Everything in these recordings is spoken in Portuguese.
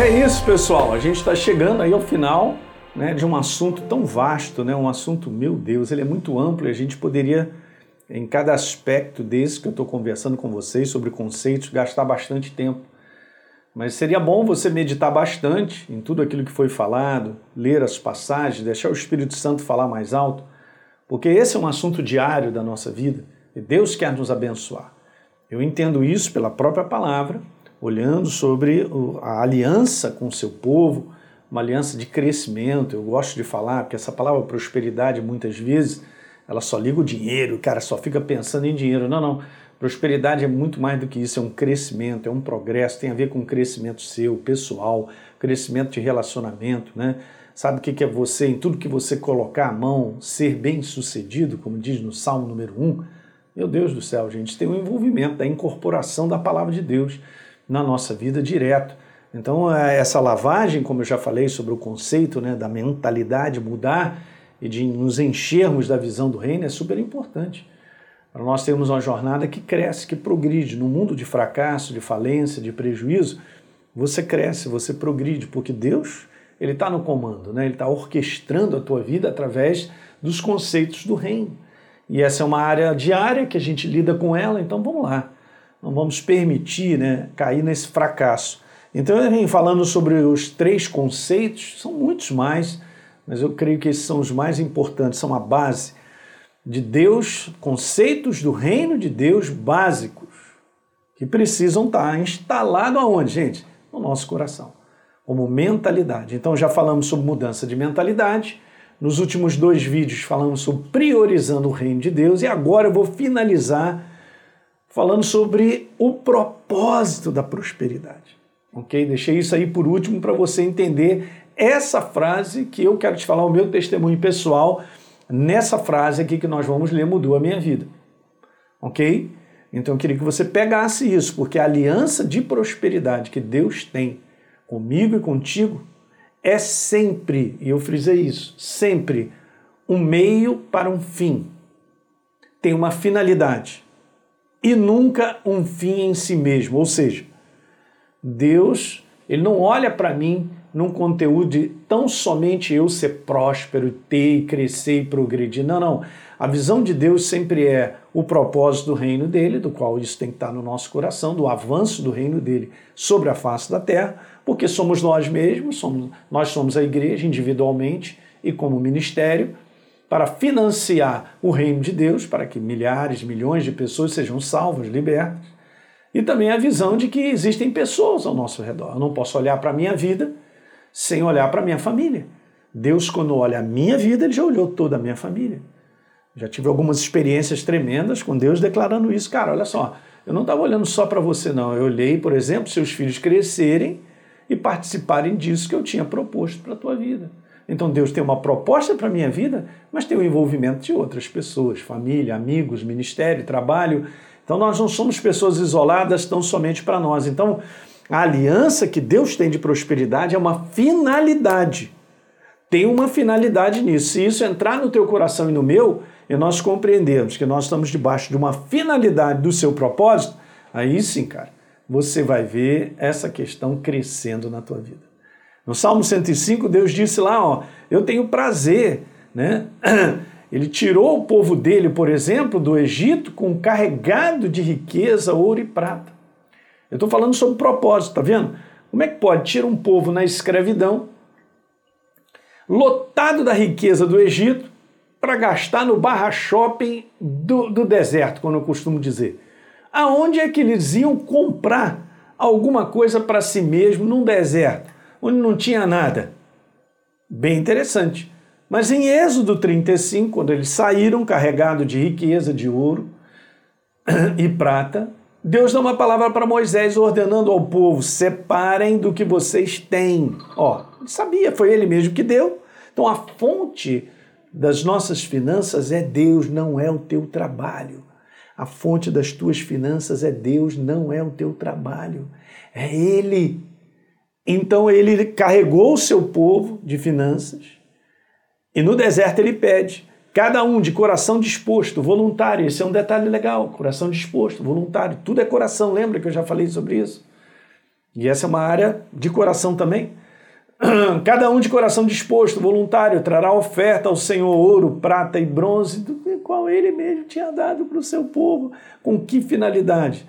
É isso, pessoal. A gente está chegando aí ao final né, de um assunto tão vasto, né, um assunto, meu Deus, ele é muito amplo e a gente poderia, em cada aspecto desse que eu estou conversando com vocês sobre conceitos, gastar bastante tempo. Mas seria bom você meditar bastante em tudo aquilo que foi falado, ler as passagens, deixar o Espírito Santo falar mais alto, porque esse é um assunto diário da nossa vida e Deus quer nos abençoar. Eu entendo isso pela própria palavra, olhando sobre a aliança com o seu povo, uma aliança de crescimento. Eu gosto de falar, porque essa palavra prosperidade, muitas vezes, ela só liga o dinheiro, o cara só fica pensando em dinheiro. Não, não. Prosperidade é muito mais do que isso, é um crescimento, é um progresso, tem a ver com crescimento seu, pessoal, crescimento de relacionamento, né? Sabe o que é você, em tudo que você colocar a mão, ser bem sucedido, como diz no Salmo número 1? Meu Deus do céu, gente, tem um envolvimento da incorporação da palavra de Deus na nossa vida direto. Então, é, essa lavagem, como eu já falei sobre o conceito né, da mentalidade mudar e de nos enchermos da visão do reino, é super importante. Para nós termos uma jornada que cresce, que progride. No mundo de fracasso, de falência, de prejuízo, você cresce, você progride, porque Deus ele está no comando, né? ele está orquestrando a tua vida através dos conceitos do reino. E essa é uma área diária que a gente lida com ela, então vamos lá. Não vamos permitir né, cair nesse fracasso. Então, falando sobre os três conceitos, são muitos mais, mas eu creio que esses são os mais importantes, são a base de Deus, conceitos do reino de Deus básicos, que precisam estar instalados aonde, gente? No nosso coração, como mentalidade. Então, já falamos sobre mudança de mentalidade. Nos últimos dois vídeos falamos sobre priorizando o reino de Deus e agora eu vou finalizar falando sobre o propósito da prosperidade. Ok? Deixei isso aí por último para você entender essa frase que eu quero te falar, o meu testemunho pessoal, nessa frase aqui que nós vamos ler, mudou a minha vida. Ok? Então eu queria que você pegasse isso, porque a aliança de prosperidade que Deus tem comigo e contigo é sempre, e eu frisei isso, sempre um meio para um fim. Tem uma finalidade e nunca um fim em si mesmo. Ou seja, Deus, ele não olha para mim num conteúdo de tão somente eu ser próspero, ter e crescer e progredir. Não, não. A visão de Deus sempre é o propósito do reino dele, do qual isso tem que estar no nosso coração, do avanço do reino dele sobre a face da terra, porque somos nós mesmos, somos, nós somos a igreja individualmente e como ministério, para financiar o reino de Deus, para que milhares, milhões de pessoas sejam salvas, libertas e também a visão de que existem pessoas ao nosso redor. Eu não posso olhar para a minha vida sem olhar para a minha família. Deus, quando olha a minha vida, ele já olhou toda a minha família. Já tive algumas experiências tremendas com Deus declarando isso. Cara, olha só, eu não estava olhando só para você, não. Eu olhei, por exemplo, seus filhos crescerem e participarem disso que eu tinha proposto para a tua vida. Então Deus tem uma proposta para a minha vida, mas tem o envolvimento de outras pessoas, família, amigos, ministério, trabalho. Então nós não somos pessoas isoladas tão somente para nós. Então a aliança que Deus tem de prosperidade é uma finalidade. Tem uma finalidade nisso. Se isso entrar no teu coração e no meu, e nós compreendermos que nós estamos debaixo de uma finalidade do seu propósito, aí sim, cara, você vai ver essa questão crescendo na tua vida. No Salmo 105, Deus disse lá, ó, eu tenho prazer, né? Ele tirou o povo dele, por exemplo, do Egito com carregado de riqueza, ouro e prata. Eu estou falando sobre propósito, tá vendo? Como é que pode tirar um povo na escravidão, lotado da riqueza do Egito, para gastar no barra shopping do, do deserto, como eu costumo dizer? Aonde é que eles iam comprar alguma coisa para si mesmo num deserto, onde não tinha nada? Bem interessante. Mas em Êxodo 35, quando eles saíram carregados de riqueza, de ouro e prata, Deus dá uma palavra para Moisés ordenando ao povo: separem do que vocês têm. Ó, sabia, foi ele mesmo que deu. Então a fonte das nossas finanças é Deus, não é o teu trabalho. A fonte das tuas finanças é Deus, não é o teu trabalho. É Ele. Então ele carregou o seu povo de finanças e no deserto ele pede, cada um de coração disposto, voluntário. Esse é um detalhe legal, coração disposto, voluntário. Tudo é coração, lembra que eu já falei sobre isso? E essa é uma área de coração também. Cada um de coração disposto, voluntário, trará oferta ao Senhor ouro, prata e bronze, do qual ele mesmo tinha dado para o seu povo. Com que finalidade?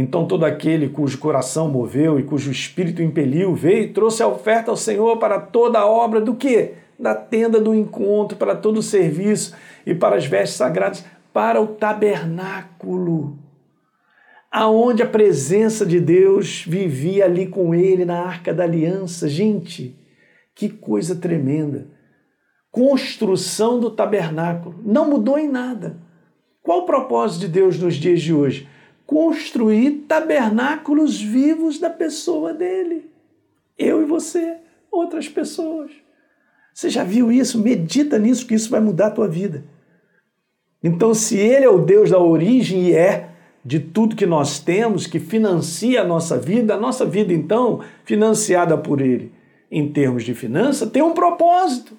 Então todo aquele cujo coração moveu e cujo espírito impeliu, veio e trouxe a oferta ao Senhor para toda a obra do que? Da tenda do encontro, para todo o serviço e para as vestes sagradas, para o tabernáculo aonde a presença de Deus vivia ali com ele na arca da aliança. Gente, que coisa tremenda. Construção do tabernáculo. Não mudou em nada. Qual o propósito de Deus nos dias de hoje? Construir tabernáculos vivos da pessoa dele. Eu e você, outras pessoas. Você já viu isso? Medita nisso, que isso vai mudar a tua vida. Então, se ele é o Deus da origem e é, de tudo que nós temos, que financia a nossa vida, a nossa vida, então, financiada por Ele em termos de finança, tem um propósito.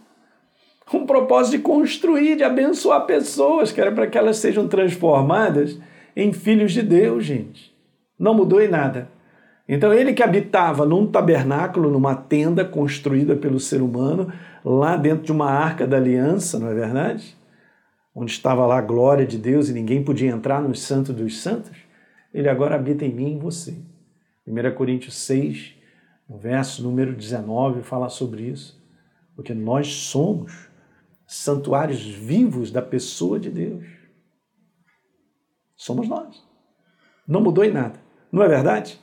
Um propósito de construir, de abençoar pessoas, que era para que elas sejam transformadas em filhos de Deus, gente. Não mudou em nada. Então, ele que habitava num tabernáculo, numa tenda construída pelo ser humano, lá dentro de uma arca da aliança, não é verdade? onde estava lá a glória de Deus e ninguém podia entrar no Santo dos Santos, ele agora habita em mim e em você. 1 Coríntios 6, no verso número 19, fala sobre isso. Porque nós somos santuários vivos da pessoa de Deus. Somos nós. Não mudou em nada. Não é verdade?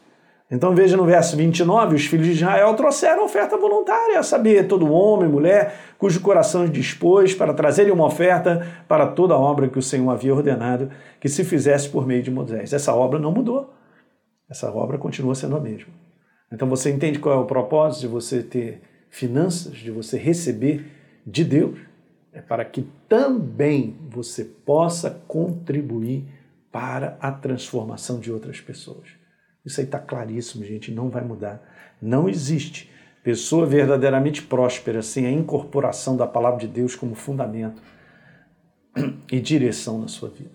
Então veja no verso 29, os filhos de Israel trouxeram oferta voluntária, a saber, todo homem, mulher, cujo coração dispôs para trazerem uma oferta para toda a obra que o Senhor havia ordenado que se fizesse por meio de Moisés. Essa obra não mudou. Essa obra continua sendo a mesma. Então você entende qual é o propósito de você ter finanças, de você receber de Deus? É para que também você possa contribuir para a transformação de outras pessoas. Isso aí está claríssimo, gente, não vai mudar. Não existe pessoa verdadeiramente próspera sem a incorporação da palavra de Deus como fundamento e direção na sua vida.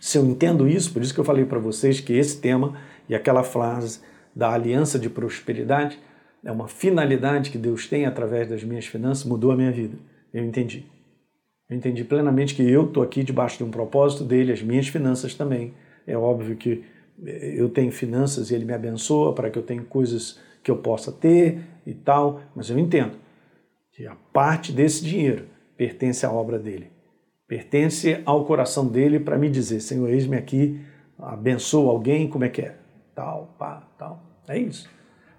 Se eu entendo isso, por isso que eu falei para vocês que esse tema e aquela frase da aliança de prosperidade é uma finalidade que Deus tem através das minhas finanças, mudou a minha vida. Eu entendi. Eu entendi plenamente que eu estou aqui debaixo de um propósito dele, as minhas finanças também. É óbvio que eu tenho finanças e ele me abençoa para que eu tenha coisas que eu possa ter e tal, mas eu entendo que a parte desse dinheiro pertence à obra dele, pertence ao coração dele para me dizer, Senhor, eis-me aqui, abençoa alguém, como é que é? Tal, pá, tal. É isso.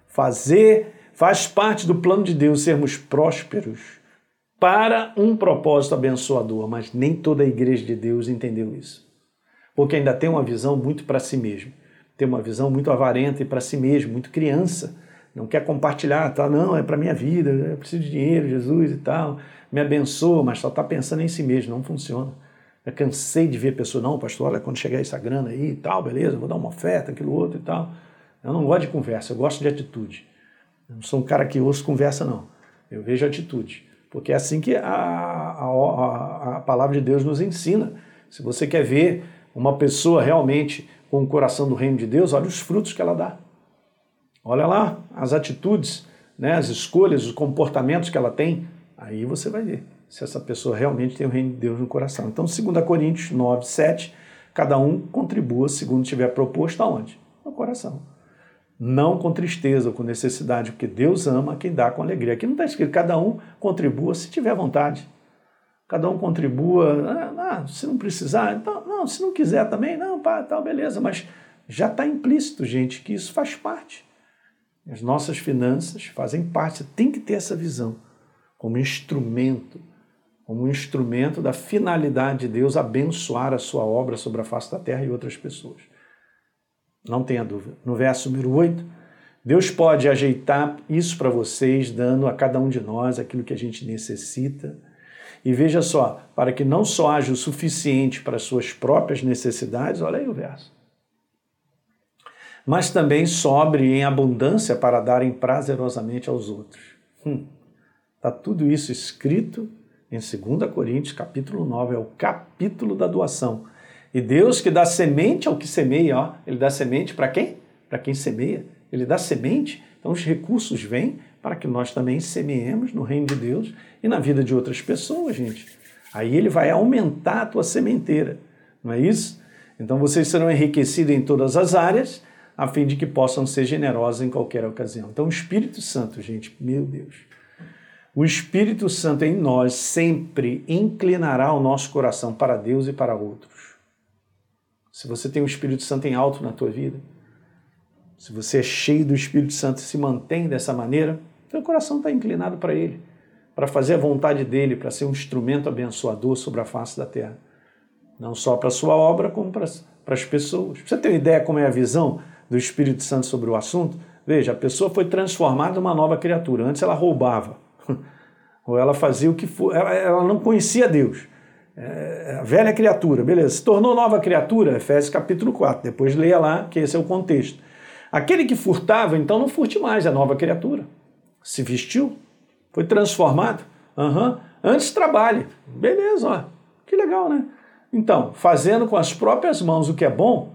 Fazer faz parte do plano de Deus sermos prósperos para um propósito abençoador, mas nem toda a igreja de Deus entendeu isso porque ainda tem uma visão muito para si mesmo, tem uma visão muito avarenta e para si mesmo, muito criança, não quer compartilhar, tá? Não, é para minha vida, eu preciso de dinheiro, Jesus e tal, me abençoa, mas só está pensando em si mesmo, não funciona. Eu cansei de ver pessoas, não, pastor, olha, quando chegar essa grana aí e tal, beleza, vou dar uma oferta, aquilo outro e tal. Eu não gosto de conversa, eu gosto de atitude. Eu não sou um cara que ouço conversa, não. Eu vejo atitude. Porque é assim que a, a, a, palavra de Deus nos ensina. Se você quer ver uma pessoa realmente com o coração do reino de Deus, olha os frutos que ela dá. Olha lá as atitudes, né, as escolhas, os comportamentos que ela tem. Aí você vai ver se essa pessoa realmente tem o reino de Deus no coração. Então, 2 Coríntios 9, 7, cada um contribua segundo tiver proposto aonde? No coração. Não com tristeza ou com necessidade, porque Deus ama quem dá com alegria. Aqui não está escrito, cada um contribua se tiver vontade cada um contribua. Ah, ah, se não precisar, então, não, se não quiser também, não, pá, tal, beleza, mas já está implícito, gente, que isso faz parte. As nossas finanças fazem parte, você tem que ter essa visão como instrumento, como um instrumento da finalidade de Deus abençoar a sua obra sobre a face da terra e outras pessoas. Não tenha dúvida. No verso número 8, Deus pode ajeitar isso para vocês, dando a cada um de nós aquilo que a gente necessita e veja só, para que não só haja o suficiente para suas próprias necessidades, olha aí o verso, mas também sobre em abundância para darem prazerosamente aos outros. Está hum, tá tudo isso escrito em 2 Coríntios, capítulo 9, é o capítulo da doação. E Deus que dá semente ao que semeia, ó, ele dá semente para quem? Para quem semeia. ele dá semente, então os recursos vêm para que nós também semeemos no reino de Deus e na vida de outras pessoas, gente. Aí ele vai aumentar a tua sementeira, não é isso? Então vocês serão enriquecidos em todas as áreas, a fim de que possam ser generosos em qualquer ocasião. Então o Espírito Santo, gente, meu Deus. O Espírito Santo em nós sempre inclinará o nosso coração para Deus e para outros. Se você tem o Espírito Santo em alto na tua vida, se você é cheio do Espírito Santo e se mantém dessa maneira, seu coração está inclinado para Ele, para fazer a vontade dele, para ser um instrumento abençoador sobre a face da terra. Não só para a sua obra, como para, para as pessoas. Você tem uma ideia como é a visão do Espírito Santo sobre o assunto? Veja, a pessoa foi transformada em uma nova criatura. Antes ela roubava, ou ela fazia o que for. Ela, ela não conhecia Deus. É, velha criatura, beleza. Se tornou nova criatura, Efésios capítulo 4. Depois leia lá, que esse é o contexto. Aquele que furtava, então não furte mais, é nova criatura. Se vestiu, foi transformado. Uhum. Antes trabalhe. Beleza, ó. Que legal, né? Então, fazendo com as próprias mãos o que é bom,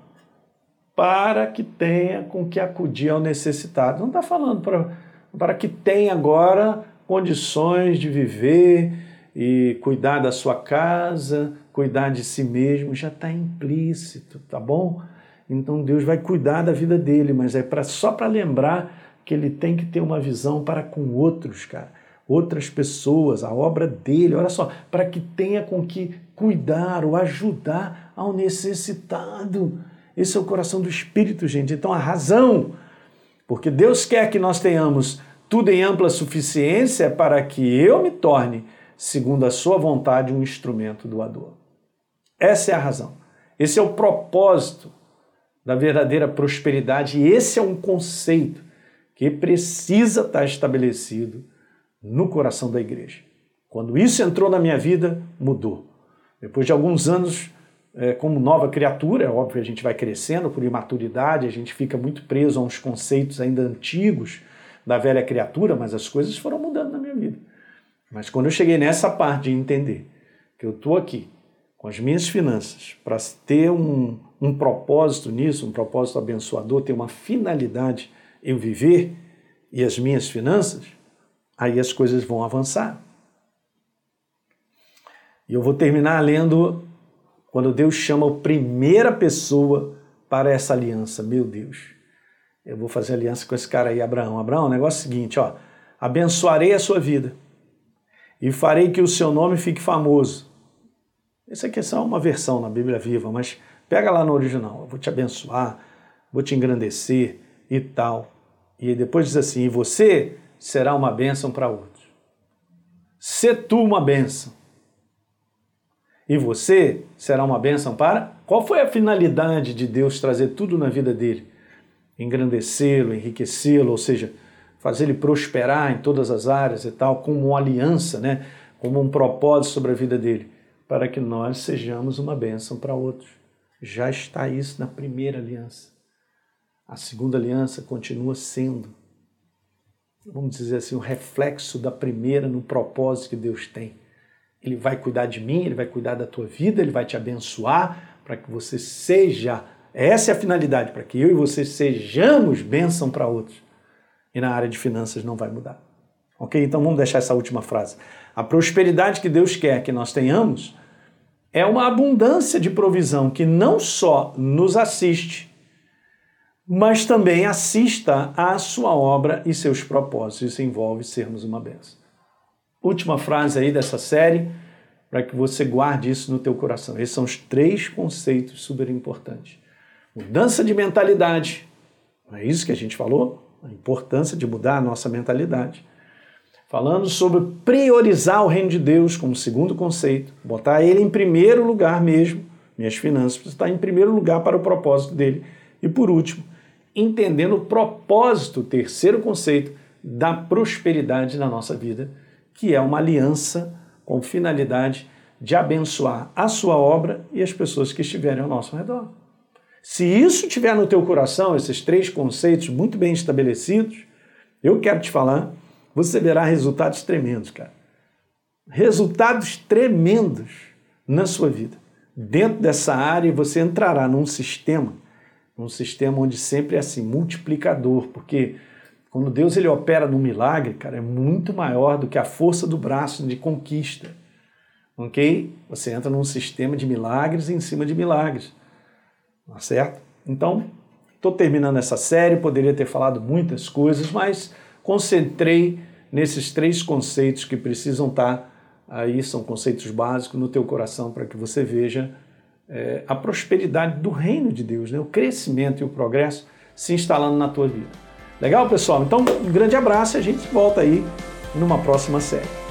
para que tenha com que acudir ao necessitado. Não está falando para, para que tenha agora condições de viver e cuidar da sua casa, cuidar de si mesmo, já está implícito, tá bom? Então Deus vai cuidar da vida dele, mas é pra, só para lembrar que ele tem que ter uma visão para com outros, cara. Outras pessoas, a obra dele, olha só, para que tenha com que cuidar ou ajudar ao necessitado. Esse é o coração do Espírito, gente. Então a razão, porque Deus quer que nós tenhamos tudo em ampla suficiência para que eu me torne, segundo a sua vontade, um instrumento doador. Essa é a razão. Esse é o propósito da verdadeira prosperidade. E esse é um conceito que precisa estar estabelecido no coração da igreja. Quando isso entrou na minha vida, mudou. Depois de alguns anos, é, como nova criatura, é óbvio a gente vai crescendo por imaturidade, a gente fica muito preso a uns conceitos ainda antigos da velha criatura, mas as coisas foram mudando na minha vida. Mas quando eu cheguei nessa parte de entender que eu estou aqui com as minhas finanças para ter um, um propósito nisso, um propósito abençoador, ter uma finalidade em viver e as minhas finanças, aí as coisas vão avançar. E eu vou terminar lendo quando Deus chama a primeira pessoa para essa aliança. Meu Deus, eu vou fazer aliança com esse cara aí, Abraão. Abraão, o negócio é o seguinte, ó, abençoarei a sua vida e farei que o seu nome fique famoso. Essa aqui é só uma versão na Bíblia Viva, mas Pega lá no original, eu vou te abençoar, vou te engrandecer e tal. E depois diz assim: e você será uma bênção para outros. Se tu uma bênção. E você será uma bênção para? Qual foi a finalidade de Deus trazer tudo na vida dele? Engrandecê-lo, enriquecê-lo, ou seja, fazer ele prosperar em todas as áreas e tal, como uma aliança, né? como um propósito sobre a vida dele, para que nós sejamos uma bênção para outros. Já está isso na primeira aliança. A segunda aliança continua sendo, vamos dizer assim, o reflexo da primeira no propósito que Deus tem. Ele vai cuidar de mim, ele vai cuidar da tua vida, ele vai te abençoar para que você seja. Essa é a finalidade, para que eu e você sejamos bênção para outros. E na área de finanças não vai mudar. Ok? Então vamos deixar essa última frase. A prosperidade que Deus quer que nós tenhamos é uma abundância de provisão que não só nos assiste, mas também assista à sua obra e seus propósitos. Isso envolve sermos uma benção. Última frase aí dessa série, para que você guarde isso no teu coração. Esses são os três conceitos super importantes. Mudança de mentalidade. Não é isso que a gente falou? A importância de mudar a nossa mentalidade falando sobre priorizar o reino de Deus como segundo conceito, botar ele em primeiro lugar mesmo, minhas finanças, está em primeiro lugar para o propósito dele. E por último, entendendo o propósito, terceiro conceito, da prosperidade na nossa vida, que é uma aliança com finalidade de abençoar a sua obra e as pessoas que estiverem ao nosso redor. Se isso tiver no teu coração, esses três conceitos muito bem estabelecidos, eu quero te falar você verá resultados tremendos, cara. Resultados tremendos na sua vida. Dentro dessa área, você entrará num sistema um sistema onde sempre é assim, multiplicador, porque quando Deus ele opera no milagre, cara, é muito maior do que a força do braço de conquista. Ok? Você entra num sistema de milagres em cima de milagres. Tá certo? Então, estou terminando essa série, poderia ter falado muitas coisas, mas concentrei nesses três conceitos que precisam estar aí, são conceitos básicos no teu coração para que você veja é, a prosperidade do reino de Deus, né? o crescimento e o progresso se instalando na tua vida. Legal, pessoal? Então, um grande abraço e a gente volta aí numa próxima série.